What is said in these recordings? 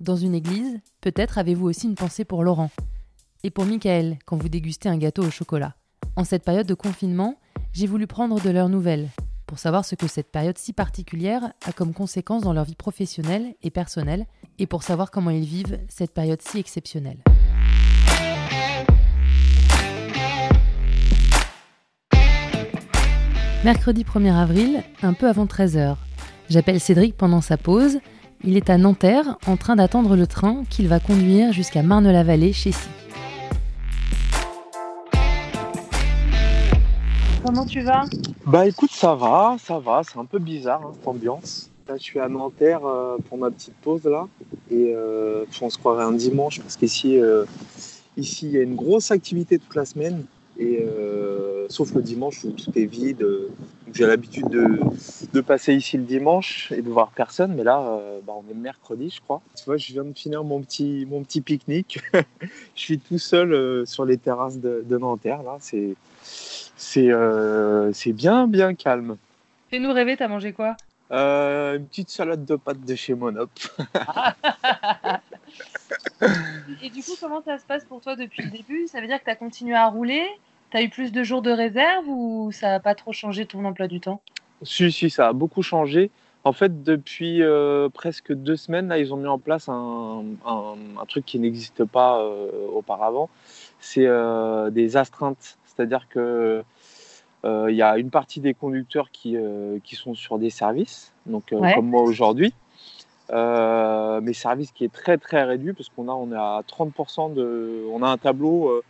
dans une église, peut-être avez-vous aussi une pensée pour Laurent. Et pour Michael quand vous dégustez un gâteau au chocolat. En cette période de confinement, j'ai voulu prendre de leurs nouvelles, pour savoir ce que cette période si particulière a comme conséquence dans leur vie professionnelle et personnelle, et pour savoir comment ils vivent cette période si exceptionnelle. Mercredi 1er avril, un peu avant 13h, j'appelle Cédric pendant sa pause. Il est à Nanterre en train d'attendre le train qu'il va conduire jusqu'à Marne-la-Vallée chez Si. Comment tu vas? Bah écoute, ça va, ça va. C'est un peu bizarre hein, cette ambiance. Là, je suis à Nanterre euh, pour ma petite pause là. Et euh, on se croirait un dimanche parce qu'ici, euh, ici, il y a une grosse activité toute la semaine. Et sauf le dimanche où tout est vide. J'ai l'habitude de, passer ici le dimanche et de voir personne. Mais là, bah, on est mercredi, je crois. Tu vois, je viens de finir mon petit, mon petit pique-nique. je suis tout seul sur les terrasses de, de Nanterre. Là, c'est euh, c'est bien, bien calme. Fais-nous rêver, t'as mangé quoi? Euh, Une petite salade de pâtes de chez Monop. Et du coup, comment ça se passe pour toi depuis le début? Ça veut dire que tu as continué à rouler? Tu as eu plus de jours de réserve ou ça n'a pas trop changé ton emploi du temps? Si, si, ça a beaucoup changé. En fait, depuis euh, presque deux semaines, là, ils ont mis en place un, truc qui n'existe pas auparavant. C'est des astreintes c'est-à-dire que euh, il y a une partie des conducteurs qui, euh, qui sont sur des services, donc euh, comme moi aujourd'hui. mais service qui est très très réduit parce qu'on a on est à 30% de on a un tableau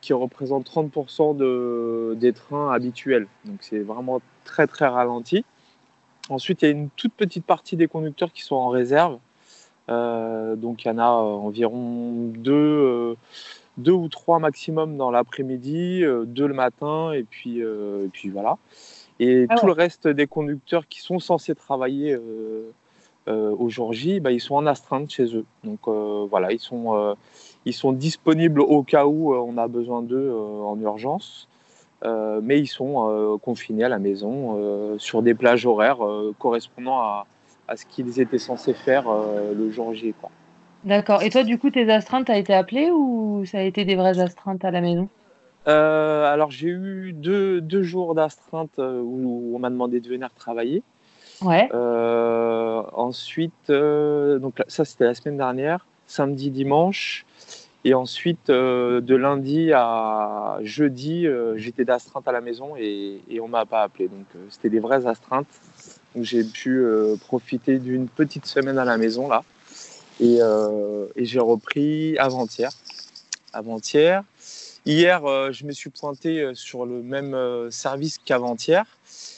qui représente 30% de, des trains habituels donc c'est vraiment très très ralenti ensuite il y a une toute petite partie des conducteurs qui sont en réserve donc il y en a environ deux deux ou trois maximum dans l'après-midi, euh, deux le matin, et puis, euh, et puis voilà. Et ah tout le reste des conducteurs qui sont censés travailler euh, au jour J, bah, ils sont en astreinte chez eux. Donc voilà, ils sont, ils sont disponibles au cas où on a besoin d'eux en urgence. mais ils sont confinés à la maison sur des plages horaires correspondant à, à ce qu'ils étaient censés faire le jour J. Quoi. D'accord. Et toi, du coup, tes astreintes, t'as été appelé ou ça a été des vraies astreintes à la maison? Euh, Alors, j'ai eu deux, deux jours d'astreinte euh, où on m'a demandé de venir travailler. Ouais. Euh, ensuite, donc ça, c'était la semaine dernière, samedi, dimanche. Et ensuite, de lundi à jeudi, j'étais d'astreinte à la maison et, et on m'a pas appelé. Donc, c'était des vraies astreintes. Donc, j'ai pu profiter d'une petite semaine à la maison là. Euh, et, j'ai repris avant-hier. Avant-hier. Hier, euh, je me suis pointé euh, sur le même service qu'avant-hier.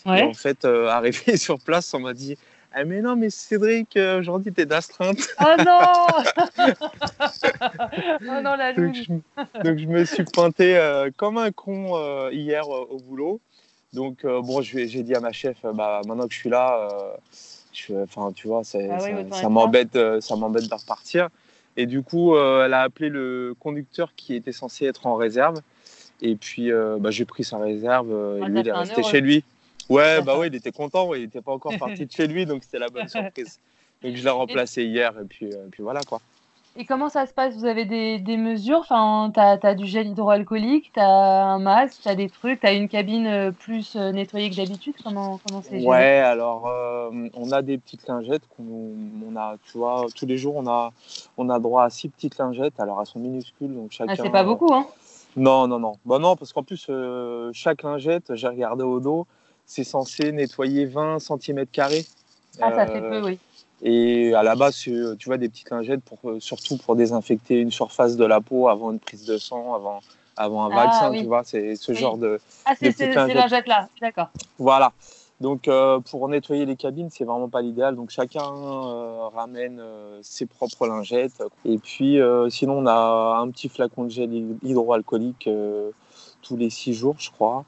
Et en fait, arrivé sur place, on m'a dit ah mais non, mais Cédric, aujourd'hui t'es d'astreinte. Oh non Oh non, la donc je, donc je, me suis pointé comme un con hier au boulot. Donc bon, j'ai dit à ma chef, bah, maintenant que je suis là, enfin, tu vois, ah ça, m'embête, euh, ça m'embête de repartir. Et du coup, euh, elle a appelé le conducteur qui était censé être en réserve. Et puis, euh, bah, j'ai pris sa réserve. et lui, il est resté chez lui. Ouais, bah ouais, il était content. il n'était pas encore parti de chez lui, donc c'était la bonne surprise. Donc je l'ai remplacé hier, et puis, puis voilà quoi. Et comment ça se passe? Vous avez des, des mesures? Enfin, tu as, du gel hydroalcoolique, tu as un masque, tu as des trucs, tu as une cabine euh, plus euh, nettoyée que d'habitude? Comment c'est Ouais, alors euh, on a des petites lingettes qu'on on a, tu vois, tous les jours on a, on a droit à six petites lingettes. Alors elles sont minuscules, donc chacun. Ah, c'est pas beaucoup, hein Non, non, non. Bah non, parce qu'en plus, chaque lingette, j'ai regardé au dos, c'est censé nettoyer 20 cm. Ah, ça fait peu, oui. Et à la base, tu vois, des petites lingettes pour, euh, surtout pour désinfecter une surface de la peau avant une prise de sang, avant, avant un ah vaccin, tu vois, c'est ce genre de. Ah, c'est ces lingettes-là, d'accord. Voilà. Donc euh, pour nettoyer les cabines, c'est vraiment pas l'idéal. Donc chacun euh, ramène euh, ses propres lingettes. Et puis sinon, on a un petit flacon de gel hydroalcoolique tous les six jours, je crois.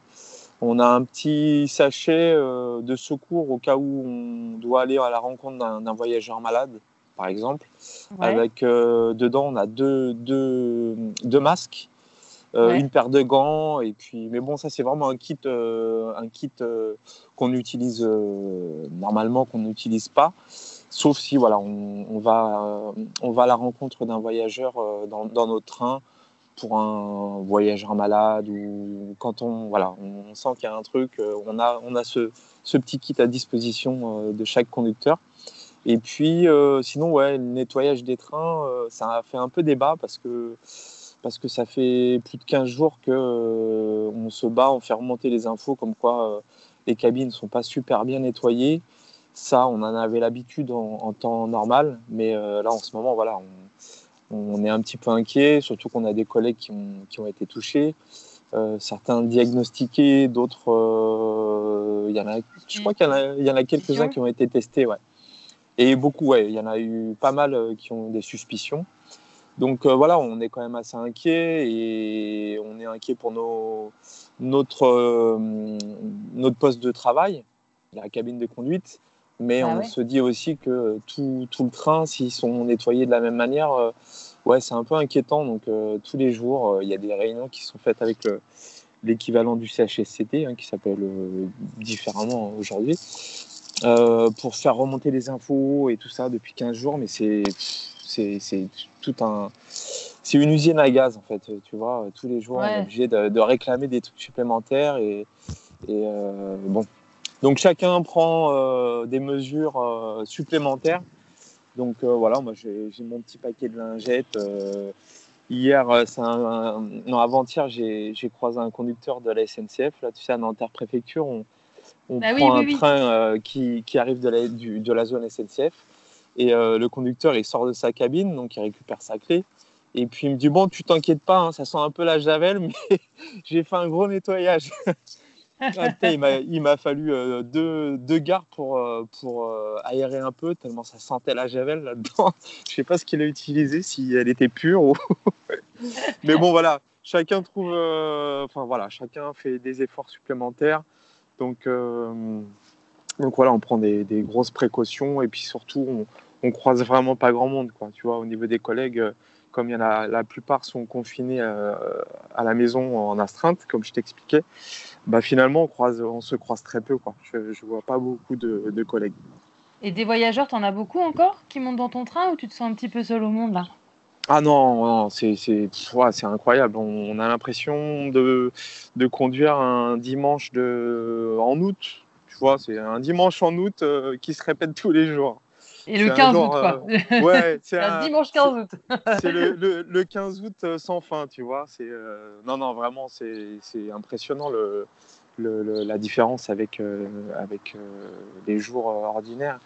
On a un petit sachet de secours au cas où on doit aller à la rencontre d'un voyageur malade, par exemple. Avec dedans, on a deux, deux, deux masques euh, une paire de gants et puis mais bon ça c'est vraiment un kit euh, un kit euh, qu'on utilise normalement qu'on n'utilise pas. Sauf si voilà on, va on va à la rencontre d'un voyageur dans, dans, notre train pour un voyageur malade ou quand on voilà on sent qu'il y a un truc on a on a ce, petit kit à disposition de chaque conducteur et puis sinon ouais le nettoyage des trains ça a fait un peu débat parce que parce que ça fait plus de 15 jours que euh, on se bat, on fait remonter les infos comme quoi euh, les cabines ne sont pas super bien nettoyées. Ça, on en avait l'habitude en, temps normal, mais euh, là, en ce moment, voilà, on, est un petit peu inquiet, surtout qu'on a des collègues qui ont, qui ont été touchés. certains diagnostiqués, d'autres, il y en a, je crois qu'il y en a, quelques-uns qui ont été testés, ouais. Et beaucoup, ouais, il y en a eu pas mal qui ont des suspicions. Donc euh, voilà, on est quand même assez inquiet et on est inquiet pour nos, notre, euh, notre poste de travail, la cabine de conduite. Mais ah on se dit aussi que tout, tout le train, s'ils sont nettoyés de la même manière, euh, ouais, c'est un peu inquiétant. Donc tous les jours, il y a des réunions qui sont faites avec l'équivalent du CHSCT, hein, qui s'appelle différemment aujourd'hui, pour faire remonter les infos et tout ça depuis 15 jours. Mais c'est c'est tout un. C'est une usine à gaz en fait, tu vois. Tous les jours, on est obligé de, réclamer des trucs supplémentaires et, euh, bon. Donc chacun prend euh, des mesures euh, supplémentaires. Donc voilà, moi j'ai mon petit paquet de lingettes. hier, un, non avant-hier, j'ai croisé un conducteur de la SNCF. Là, tu sais, à Nanterre préfecture, on, on ah prend un train qui, qui, arrive de la, du, de la zone SNCF et euh, le conducteur, il sort de sa cabine, donc il récupère sa clé. Et puis il me dit Bon, tu t'inquiètes pas, hein, ça sent un peu la javel, mais j'ai fait un gros nettoyage. il m'a fallu euh, deux, deux gares pour, euh, pour aérer un peu, tellement ça sentait la javel là-dedans. Je sais pas ce qu'il a utilisé, si elle était pure ou. mais bon, voilà, chacun trouve. Enfin voilà, chacun fait des efforts supplémentaires. Donc. Donc voilà, on prend des, des, grosses précautions et puis surtout, on, on croise vraiment pas grand monde, quoi. Tu vois, au niveau des collègues, euh, comme il y en a, la plupart sont confinés euh, à la maison en astreinte, comme je t'expliquais, bah finalement on, croise, on se croise très peu, quoi. Je, ne vois pas beaucoup de, collègues. Et des voyageurs, tu en as beaucoup encore qui montent dans ton train ou tu te sens un petit peu seul au monde là? Ah non, non c'est incroyable. On, a l'impression de, de conduire un dimanche de, en août. Tu vois, c'est un dimanche en août euh, qui se répète tous les jours. Et le 15 août, quoi. Euh, ouais, c'est un dimanche 15 août. c'est le, le, 15 août euh, sans fin, tu vois. C'est euh, non, non, vraiment, c'est impressionnant le, la différence avec avec les jours ordinaires.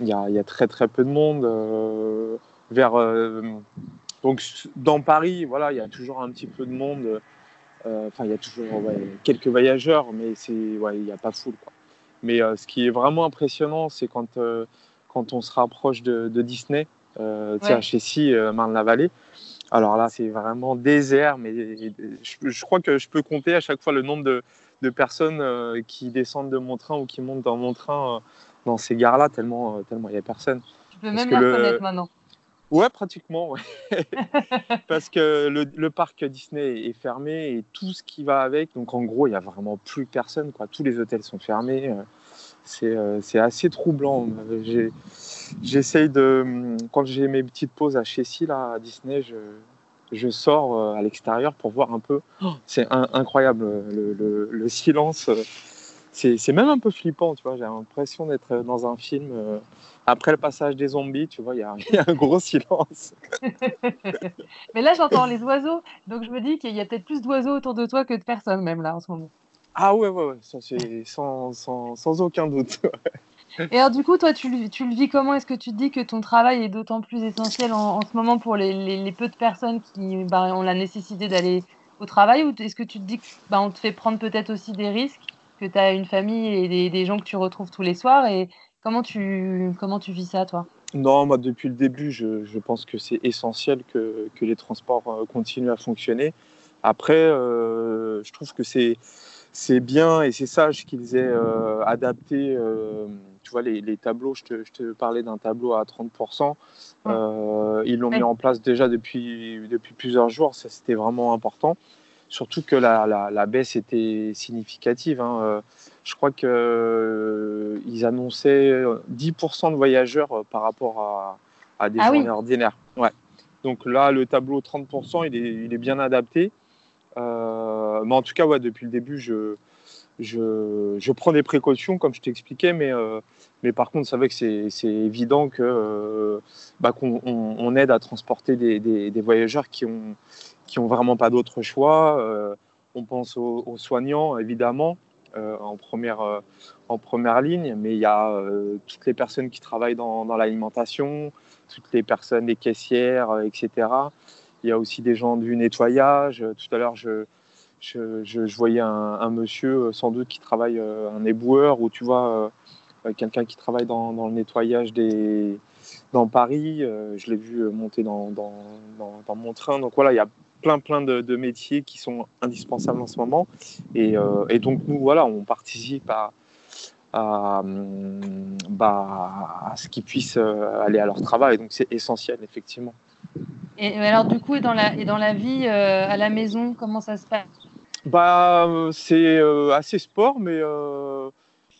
Il y, a, il y, a, très très peu de monde vers donc dans Paris, voilà, il y a toujours un petit peu de monde. Enfin, il y a toujours quelques voyageurs, mais c'est ouais, il n'y a pas foule, quoi. Mais ce qui est vraiment impressionnant, c'est quand quand on se rapproche de, Disney, euh, ouais. à Chessy, euh, Marne-la-Vallée. Alors là, c'est vraiment désert, mais je, crois que je peux compter à chaque fois le nombre de, personnes euh, qui descendent de mon train ou qui montent dans mon train euh, dans ces gares-là, tellement tellement il n'y a personne. Tu peux même la reconnaître maintenant. Ouais, pratiquement. Ouais. Parce que le, parc Disney est fermé et tout ce qui va avec. Donc en gros, il n'y a vraiment plus personne. Quoi. Tous les hôtels sont fermés. Euh, c'est assez troublant. J'essaye de. Quand j'ai mes petites pauses à Chessy, là, à Disney, je, je sors euh, à l'extérieur pour voir un peu. Oh, c'est incroyable, le, le, silence. C'est même un peu flippant, tu vois. J'ai l'impression d'être dans un film. Euh, après le passage des zombies, tu vois, il y, y, a un gros silence. Mais là, j'entends les oiseaux. Donc, je me dis qu'il y a peut-être plus d'oiseaux autour de toi que de personnes, même là, en ce moment. Ah ouais, ouais, ouais, ça c'est sans, sans, sans, aucun doute. Et alors du coup, toi, tu, tu le vis comment? Est-ce que tu te dis que ton travail est d'autant plus essentiel en, ce moment pour les, les, peu de personnes qui bah, ont la nécessité d'aller au travail? Ou est-ce que tu te dis qu'on bah, te fait prendre peut-être aussi des risques que tu as une famille et des, des, gens que tu retrouves tous les soirs? Et comment tu, comment tu vis ça, toi? Non, moi, depuis le début, je, je pense que c'est essentiel que, que, les transports euh, continuent à fonctionner. Après, euh, je trouve que c'est c'est bien et c'est sage qu'ils aient euh, adapté, euh, tu vois, les, les, tableaux. Je te, je te parlais d'un tableau à 30%. Euh, ils l'ont mis en place déjà depuis, depuis plusieurs jours. Ça, c'était vraiment important. Surtout que la, la, la baisse était significative. Hein. Je crois qu'ils annonçaient 10% de voyageurs par rapport à, à des ah journées oui. ordinaires. Ouais. Donc là, le tableau 30%, il est, il est bien adapté. Euh, mais en tout cas, ouais, depuis le début, je, je, je, prends des précautions, comme je t'expliquais, mais, euh, mais par contre, c'est vrai que c'est évident que euh, bah, qu'on on, on aide à transporter des, des, voyageurs qui ont, qui ont vraiment pas d'autre choix. On pense aux, soignants, évidemment, en, première, en première ligne, mais il y a toutes les personnes qui travaillent dans, dans l'alimentation, toutes les personnes, les caissières, etc. Il y a aussi des gens du nettoyage. Tout à l'heure, je, je, je, voyais un, monsieur, sans doute, qui travaille, un éboueur, ou tu vois, euh, quelqu'un qui travaille dans, dans, le nettoyage des, dans Paris. Euh, je l'ai vu monter dans, dans, dans, mon train. Donc voilà, il y a plein, plein de, métiers qui sont indispensables en ce moment. Et, euh, et donc, nous, voilà, on participe à, à, bah, à ce qu'ils puissent aller à leur travail. Donc, c'est essentiel, effectivement. Et alors, du coup, et dans la, et dans la vie euh, à la maison, comment ça se passe? Bah, C'est euh, assez sport, mais euh,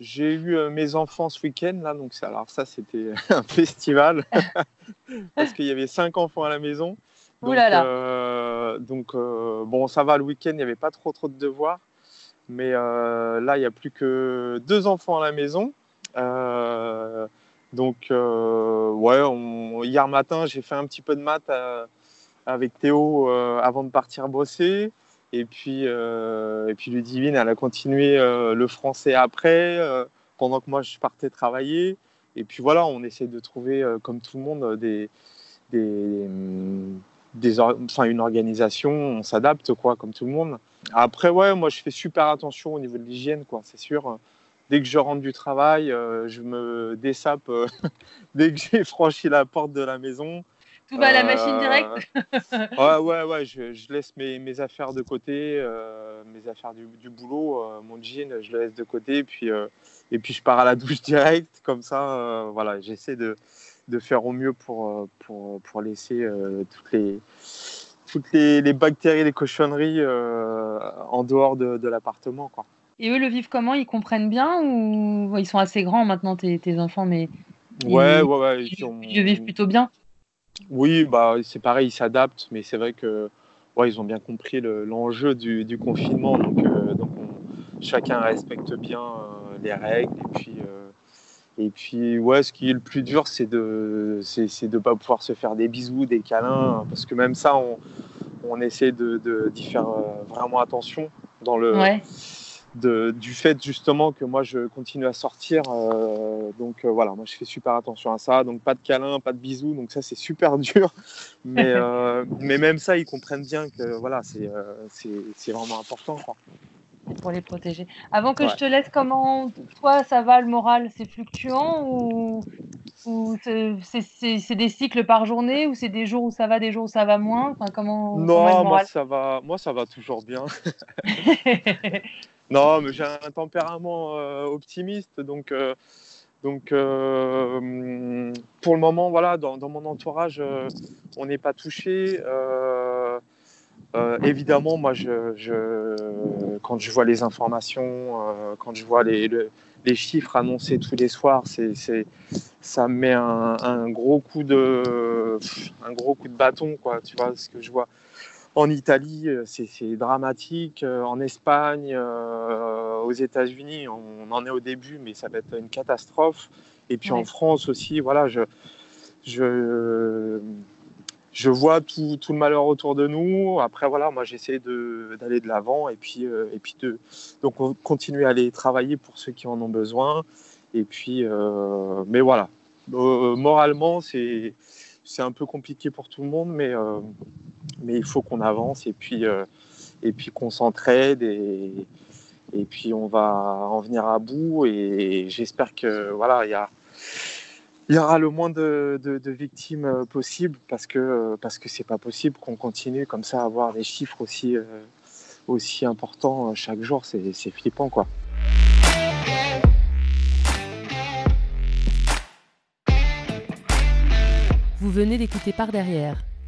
j'ai eu mes enfants ce week-end. Là, donc alors, ça, c'était un festival parce qu'il y avait cinq enfants à la maison. Donc, là là. donc bon, ça va, le week-end, il n'y avait pas trop, trop de devoirs. Mais là, il n'y a plus que deux enfants à la maison. Donc, euh, ouais, hier matin, j'ai fait un petit peu de maths à, avec Théo euh, avant de partir bosser. Et puis, euh, et puis Ludivine, elle a continué euh, le français après, euh, pendant que moi, je partais travailler. Et puis voilà, on essaie de trouver, comme tout le monde, des, des enfin, une organisation. On s'adapte, quoi, comme tout le monde. Après, ouais, moi, je fais super attention au niveau de l'hygiène, quoi, c'est sûr dès que je rentre du travail, euh, je me dessape euh, dès que j'ai franchi la porte de la maison. Tout va à la machine directe Ouais, ouais, ouais, je, je laisse mes, mes, affaires de côté, euh, mes affaires du, du boulot, euh, mon jean, je le laisse de côté, et puis, euh, et puis je pars à la douche direct, comme ça, voilà, j'essaie de, de, faire au mieux pour, pour, pour laisser toutes les toutes les, les, bactéries, les cochonneries en dehors de, de l'appartement, quoi. Et eux le vivent comment? Ils comprennent bien ou ils sont assez grands maintenant tes, tes enfants? Mais ouais ils, ouais ouais ils, vivent plutôt bien? Oui bah c'est pareil ils s'adaptent mais c'est vrai que ouais ils ont bien compris l'enjeu le, du, du, confinement. Donc euh, donc on, chacun respecte bien euh, les règles. Et puis euh, et puis ouais ce qui est le plus dur c'est de c'est de pas pouvoir se faire des bisous des câlins parce que même ça on, on essaie de d'y faire vraiment attention dans le ouais de, du fait justement que moi je continue à sortir. Euh, donc euh, voilà, moi je fais super attention à ça. Donc pas de câlins, pas de bisous. Donc ça c'est super dur. Mais, euh, mais même ça, ils comprennent bien que voilà, c'est vraiment important. Quoi. Pour les protéger. Avant que ouais. je te laisse, comment toi ça va le moral C'est fluctuant ou, ou c'est des cycles par journée ou c'est des jours où ça va, des jours où ça va moins? Enfin, comment, Non, comment moi ça va, moi ça va toujours bien. Non, mais j'ai un tempérament euh, optimiste, donc, euh, donc euh, pour le moment, voilà, dans, mon entourage, on n'est pas touché. Évidemment, moi, je, je, quand je vois les informations, quand je vois les, le, les, chiffres annoncés tous les soirs, ça me met un, un, gros coup de, un gros coup de bâton, quoi. Tu vois ce que je vois en Italie, euh, c'est dramatique. Euh, en Espagne, euh, aux États-Unis, on en est au début, mais ça va être une catastrophe. Et puis ouais. en France aussi, voilà, je, je, je vois tout, tout, le malheur autour de nous. Après, voilà, moi, j'essaie d'aller de l'avant et puis, euh, et puis de donc continuer à aller travailler pour ceux qui en ont besoin. Et puis, euh, mais voilà, moralement, c'est c'est un peu compliqué pour tout le monde, mais, mais il faut qu'on avance et puis, euh, et puis qu'on s'entraide et, et puis on va en venir à bout et j'espère que voilà, il y y aura le moins de, victimes euh, possible parce que parce que c'est pas possible qu'on continue comme ça à avoir des chiffres aussi euh, aussi importants chaque jour. C'est flippant quoi. Vous venez d'écouter Par derrière,